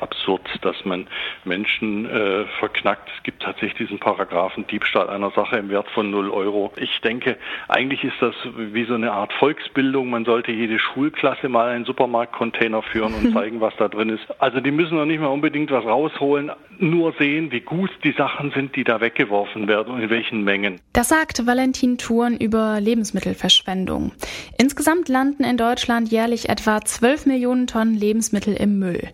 absurd, dass man Menschen äh, verknackt. Es gibt tatsächlich diesen Paragraphen Diebstahl einer Sache im Wert von 0 Euro. Ich denke, eigentlich ist das wie so eine Art Volksbildung. Man sollte jede Schulklasse mal einen Supermarktcontainer führen und zeigen, was da drin ist. Also die müssen noch nicht mal unbedingt was rausholen, nur sehen, wie gut die Sachen sind, die da weggeworfen werden und in welchen Mengen. Das sagt Valentin Thurn über Lebensmittelverschwendung. Insgesamt landen in Deutschland jährlich etwa 12 Millionen Tonnen Lebensmittel im Müll.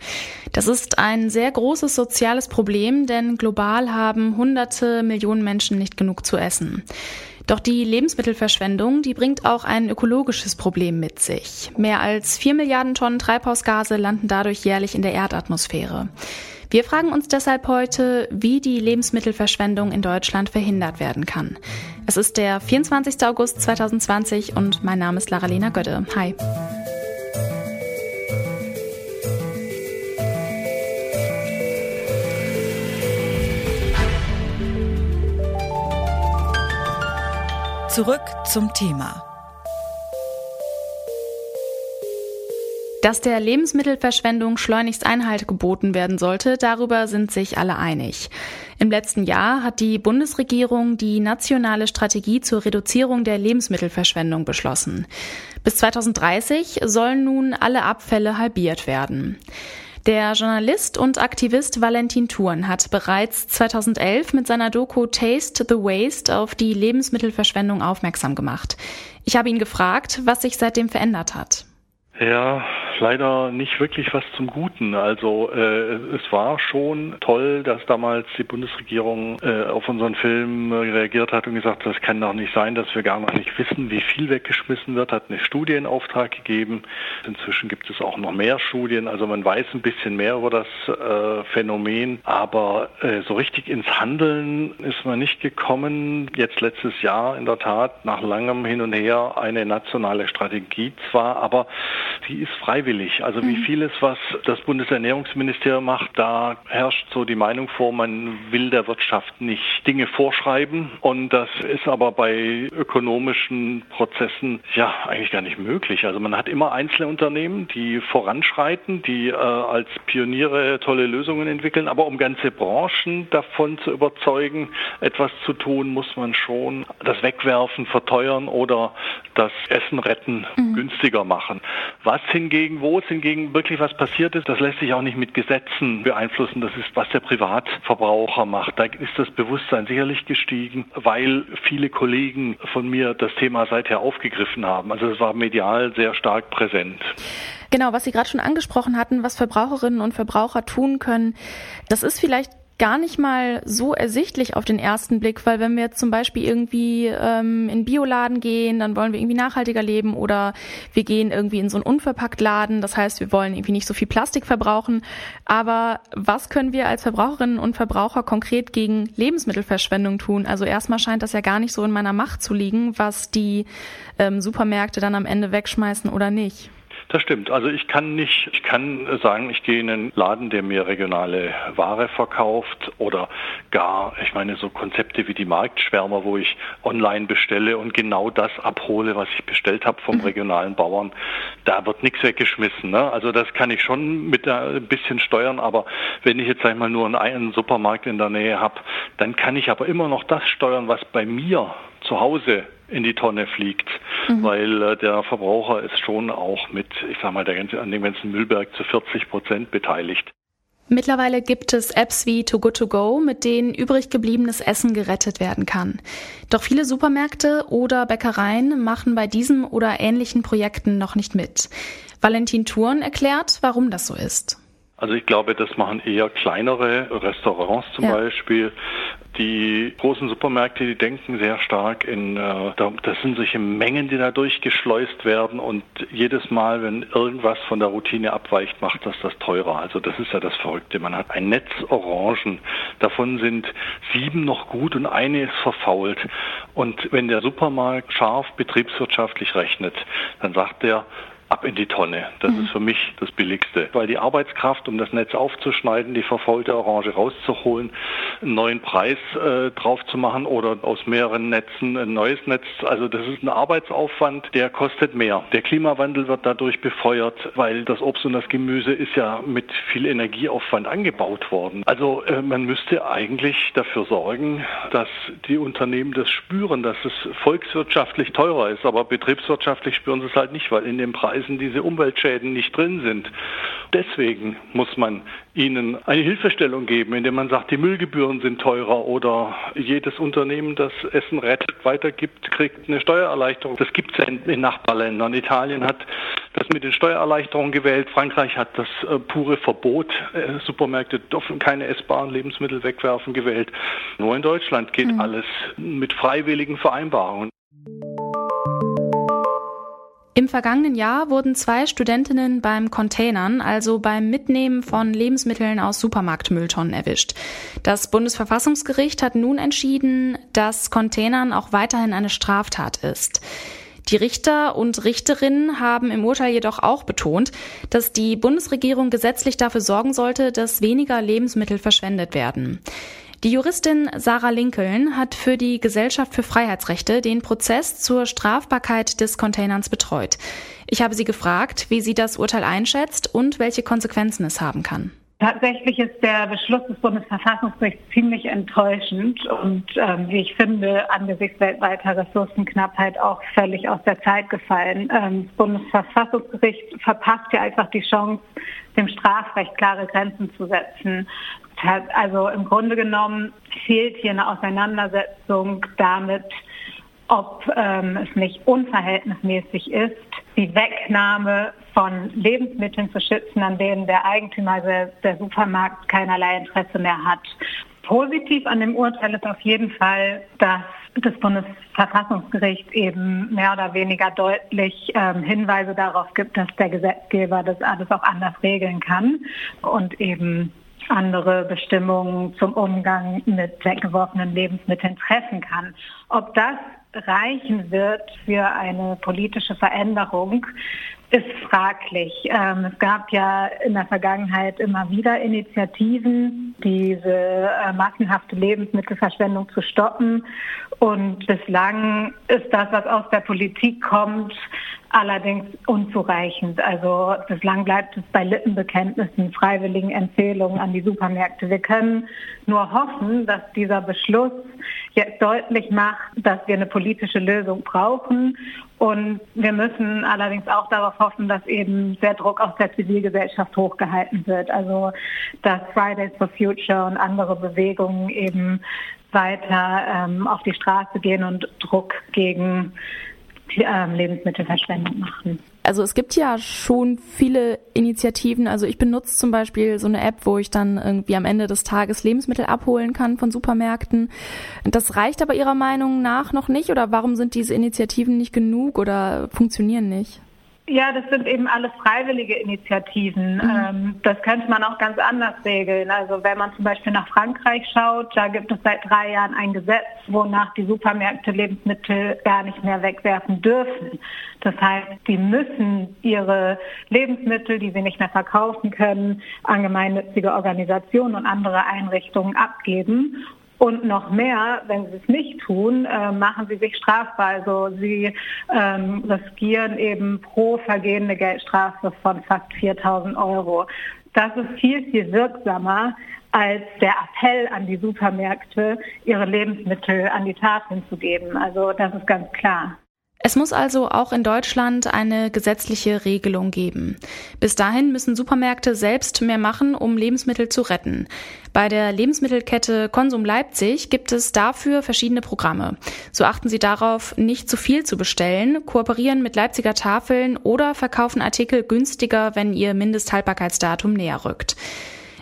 Das ist ein sehr großes soziales Problem, denn global haben hunderte Millionen Menschen nicht genug zu essen. Doch die Lebensmittelverschwendung, die bringt auch ein ökologisches Problem mit sich. Mehr als vier Milliarden Tonnen Treibhausgase landen dadurch jährlich in der Erdatmosphäre. Wir fragen uns deshalb heute, wie die Lebensmittelverschwendung in Deutschland verhindert werden kann. Es ist der 24. August 2020 und mein Name ist Lara-Lena Götte. Hi. Zurück zum Thema. Dass der Lebensmittelverschwendung schleunigst Einhalt geboten werden sollte, darüber sind sich alle einig. Im letzten Jahr hat die Bundesregierung die nationale Strategie zur Reduzierung der Lebensmittelverschwendung beschlossen. Bis 2030 sollen nun alle Abfälle halbiert werden. Der Journalist und Aktivist Valentin Thurn hat bereits 2011 mit seiner Doku Taste the Waste auf die Lebensmittelverschwendung aufmerksam gemacht. Ich habe ihn gefragt, was sich seitdem verändert hat. Ja, leider nicht wirklich was zum Guten. Also äh, es war schon toll, dass damals die Bundesregierung äh, auf unseren Film reagiert hat und gesagt, das kann doch nicht sein, dass wir gar noch nicht wissen, wie viel weggeschmissen wird, hat eine Studie in Auftrag gegeben. Inzwischen gibt es auch noch mehr Studien, also man weiß ein bisschen mehr über das äh, Phänomen, aber äh, so richtig ins Handeln ist man nicht gekommen. Jetzt letztes Jahr in der Tat nach langem Hin und Her eine nationale Strategie zwar, aber die ist freiwillig. Also wie mhm. vieles, was das Bundesernährungsministerium macht, da herrscht so die Meinung vor, man will der Wirtschaft nicht Dinge vorschreiben. Und das ist aber bei ökonomischen Prozessen ja eigentlich gar nicht möglich. Also man hat immer einzelne Unternehmen, die voranschreiten, die äh, als Pioniere tolle Lösungen entwickeln. Aber um ganze Branchen davon zu überzeugen, etwas zu tun, muss man schon das Wegwerfen verteuern oder das Essen retten mhm. günstiger machen. Was hingegen, wo es hingegen wirklich was passiert ist, das lässt sich auch nicht mit Gesetzen beeinflussen. Das ist, was der Privatverbraucher macht. Da ist das Bewusstsein sicherlich gestiegen, weil viele Kollegen von mir das Thema seither aufgegriffen haben. Also es war medial sehr stark präsent. Genau, was Sie gerade schon angesprochen hatten, was Verbraucherinnen und Verbraucher tun können, das ist vielleicht gar nicht mal so ersichtlich auf den ersten Blick, weil wenn wir jetzt zum Beispiel irgendwie ähm, in Bioladen gehen, dann wollen wir irgendwie nachhaltiger leben oder wir gehen irgendwie in so einen Unverpacktladen, das heißt, wir wollen irgendwie nicht so viel Plastik verbrauchen. Aber was können wir als Verbraucherinnen und Verbraucher konkret gegen Lebensmittelverschwendung tun? Also erstmal scheint das ja gar nicht so in meiner Macht zu liegen, was die ähm, Supermärkte dann am Ende wegschmeißen oder nicht. Das stimmt. Also ich kann nicht, ich kann sagen, ich gehe in einen Laden, der mir regionale Ware verkauft oder gar, ich meine, so Konzepte wie die Marktschwärmer, wo ich online bestelle und genau das abhole, was ich bestellt habe vom mhm. regionalen Bauern. Da wird nichts weggeschmissen. Ne? Also das kann ich schon mit ein bisschen steuern, aber wenn ich jetzt einmal nur einen Supermarkt in der Nähe habe, dann kann ich aber immer noch das steuern, was bei mir zu Hause in die Tonne fliegt, mhm. weil äh, der Verbraucher ist schon auch mit, ich sag mal, der an dem ganzen Müllberg zu 40 Prozent beteiligt. Mittlerweile gibt es Apps wie Too Good To Go, mit denen übrig gebliebenes Essen gerettet werden kann. Doch viele Supermärkte oder Bäckereien machen bei diesem oder ähnlichen Projekten noch nicht mit. Valentin Thurn erklärt, warum das so ist. Also ich glaube, das machen eher kleinere Restaurants zum ja. Beispiel. Die großen Supermärkte, die denken sehr stark in, äh, das sind solche Mengen, die da durchgeschleust werden und jedes Mal, wenn irgendwas von der Routine abweicht, macht das das teurer. Also das ist ja das Verrückte. Man hat ein Netz Orangen, davon sind sieben noch gut und eine ist verfault. Und wenn der Supermarkt scharf betriebswirtschaftlich rechnet, dann sagt er, ab in die Tonne. Das mhm. ist für mich das Billigste, weil die Arbeitskraft, um das Netz aufzuschneiden, die verfaulte Orange rauszuholen, einen neuen Preis äh, drauf zu machen oder aus mehreren Netzen ein neues Netz. Also das ist ein Arbeitsaufwand, der kostet mehr. Der Klimawandel wird dadurch befeuert, weil das Obst und das Gemüse ist ja mit viel Energieaufwand angebaut worden. Also äh, man müsste eigentlich dafür sorgen, dass die Unternehmen das spüren, dass es volkswirtschaftlich teurer ist, aber betriebswirtschaftlich spüren sie es halt nicht, weil in dem Preis Preisen diese Umweltschäden nicht drin sind. Deswegen muss man ihnen eine Hilfestellung geben, indem man sagt, die Müllgebühren sind teurer oder jedes Unternehmen, das Essen rettet, weitergibt, kriegt eine Steuererleichterung. Das gibt es in, in Nachbarländern. Italien hat das mit den Steuererleichterungen gewählt. Frankreich hat das äh, pure Verbot, äh, Supermärkte dürfen keine essbaren Lebensmittel wegwerfen, gewählt. Nur in Deutschland geht mhm. alles mit freiwilligen Vereinbarungen. Im vergangenen Jahr wurden zwei Studentinnen beim Containern, also beim Mitnehmen von Lebensmitteln aus Supermarktmülltonnen erwischt. Das Bundesverfassungsgericht hat nun entschieden, dass Containern auch weiterhin eine Straftat ist. Die Richter und Richterinnen haben im Urteil jedoch auch betont, dass die Bundesregierung gesetzlich dafür sorgen sollte, dass weniger Lebensmittel verschwendet werden. Die Juristin Sarah Lincoln hat für die Gesellschaft für Freiheitsrechte den Prozess zur Strafbarkeit des Containerns betreut. Ich habe sie gefragt, wie sie das Urteil einschätzt und welche Konsequenzen es haben kann. Tatsächlich ist der Beschluss des Bundesverfassungsgerichts ziemlich enttäuschend und ähm, wie ich finde, angesichts weltweiter Ressourcenknappheit auch völlig aus der Zeit gefallen. Ähm, das Bundesverfassungsgericht verpasst ja einfach die Chance, dem Strafrecht klare Grenzen zu setzen. Also im Grunde genommen fehlt hier eine Auseinandersetzung damit, ob ähm, es nicht unverhältnismäßig ist, die Wegnahme von Lebensmitteln zu schützen, an denen der Eigentümer der, der Supermarkt keinerlei Interesse mehr hat. Positiv an dem Urteil ist auf jeden Fall, dass das Bundesverfassungsgericht eben mehr oder weniger deutlich ähm, Hinweise darauf gibt, dass der Gesetzgeber das alles auch anders regeln kann und eben andere Bestimmungen zum Umgang mit weggeworfenen Lebensmitteln treffen kann. Ob das reichen wird für eine politische Veränderung, ist fraglich. Ähm, es gab ja in der Vergangenheit immer wieder Initiativen, diese äh, massenhafte Lebensmittelverschwendung zu stoppen. Und bislang ist das, was aus der Politik kommt, allerdings unzureichend. Also bislang bleibt es bei Lippenbekenntnissen, freiwilligen Empfehlungen an die Supermärkte. Wir können nur hoffen, dass dieser Beschluss jetzt deutlich macht, dass wir eine politische Lösung brauchen. Und wir müssen allerdings auch darauf hoffen, dass eben der Druck aus der Zivilgesellschaft hochgehalten wird. Also dass Fridays for Future und andere Bewegungen eben weiter ähm, auf die Straße gehen und Druck gegen Lebensmittelverschwendung machen. Also es gibt ja schon viele Initiativen. Also ich benutze zum Beispiel so eine App, wo ich dann irgendwie am Ende des Tages Lebensmittel abholen kann von Supermärkten. Das reicht aber Ihrer Meinung nach noch nicht oder warum sind diese Initiativen nicht genug oder funktionieren nicht? Ja, das sind eben alles freiwillige Initiativen. Mhm. Ähm, das könnte man auch ganz anders regeln. Also wenn man zum Beispiel nach Frankreich schaut, da gibt es seit drei Jahren ein Gesetz, wonach die Supermärkte Lebensmittel gar nicht mehr wegwerfen dürfen. Das heißt, die müssen ihre Lebensmittel, die sie nicht mehr verkaufen können, an gemeinnützige Organisationen und andere Einrichtungen abgeben. Und noch mehr, wenn sie es nicht tun, äh, machen sie sich strafbar. Also sie ähm, riskieren eben pro vergehende Geldstrafe von fast 4000 Euro. Das ist viel, viel wirksamer als der Appell an die Supermärkte, ihre Lebensmittel an die Tafeln zu geben. Also das ist ganz klar. Es muss also auch in Deutschland eine gesetzliche Regelung geben. Bis dahin müssen Supermärkte selbst mehr machen, um Lebensmittel zu retten. Bei der Lebensmittelkette Konsum Leipzig gibt es dafür verschiedene Programme. So achten sie darauf, nicht zu viel zu bestellen, kooperieren mit Leipziger Tafeln oder verkaufen Artikel günstiger, wenn ihr Mindesthaltbarkeitsdatum näher rückt.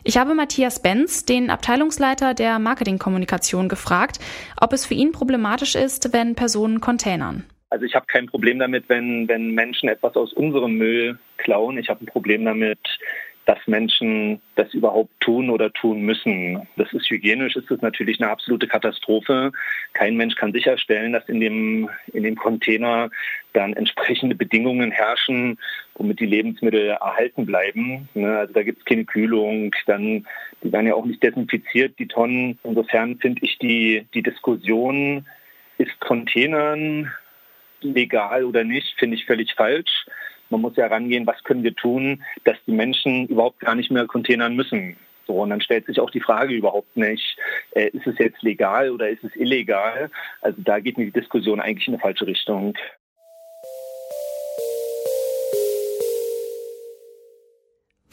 Ich habe Matthias Benz, den Abteilungsleiter der Marketingkommunikation, gefragt, ob es für ihn problematisch ist, wenn Personen containern. Also ich habe kein Problem damit, wenn, wenn Menschen etwas aus unserem Müll klauen. Ich habe ein Problem damit, dass Menschen das überhaupt tun oder tun müssen. Das ist hygienisch, ist es natürlich eine absolute Katastrophe. Kein Mensch kann sicherstellen, dass in dem, in dem Container dann entsprechende Bedingungen herrschen, womit die Lebensmittel erhalten bleiben. Ne, also da gibt es keine Kühlung, dann die werden ja auch nicht desinfiziert, die Tonnen. Insofern finde ich die, die Diskussion, ist Containern legal oder nicht, finde ich völlig falsch. Man muss ja rangehen, was können wir tun, dass die Menschen überhaupt gar nicht mehr containern müssen. So, und dann stellt sich auch die Frage überhaupt nicht, äh, ist es jetzt legal oder ist es illegal? Also da geht mir die Diskussion eigentlich in eine falsche Richtung.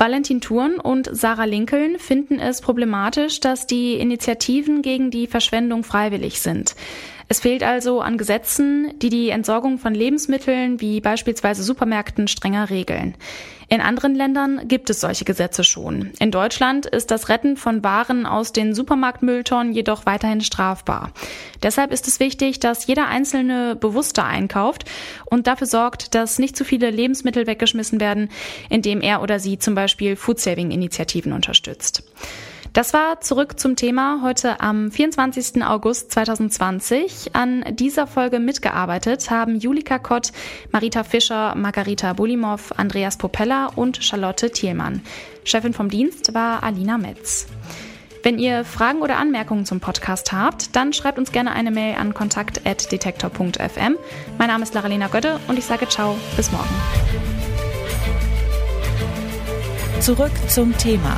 Valentin Thurn und Sarah Lincoln finden es problematisch, dass die Initiativen gegen die Verschwendung freiwillig sind. Es fehlt also an Gesetzen, die die Entsorgung von Lebensmitteln wie beispielsweise Supermärkten strenger regeln. In anderen Ländern gibt es solche Gesetze schon. In Deutschland ist das Retten von Waren aus den Supermarktmülltonnen jedoch weiterhin strafbar. Deshalb ist es wichtig, dass jeder Einzelne bewusster einkauft und dafür sorgt, dass nicht zu viele Lebensmittel weggeschmissen werden, indem er oder sie zum Beispiel Foodsaving-Initiativen unterstützt. Das war zurück zum Thema heute am 24. August 2020. An dieser Folge mitgearbeitet haben Julika Kott, Marita Fischer, Margarita Bulimov, Andreas Popella und Charlotte Thielmann. Chefin vom Dienst war Alina Metz. Wenn ihr Fragen oder Anmerkungen zum Podcast habt, dann schreibt uns gerne eine Mail an kontakt.detektor.fm. Mein Name ist Laralena Götte und ich sage ciao, bis morgen. Zurück zum Thema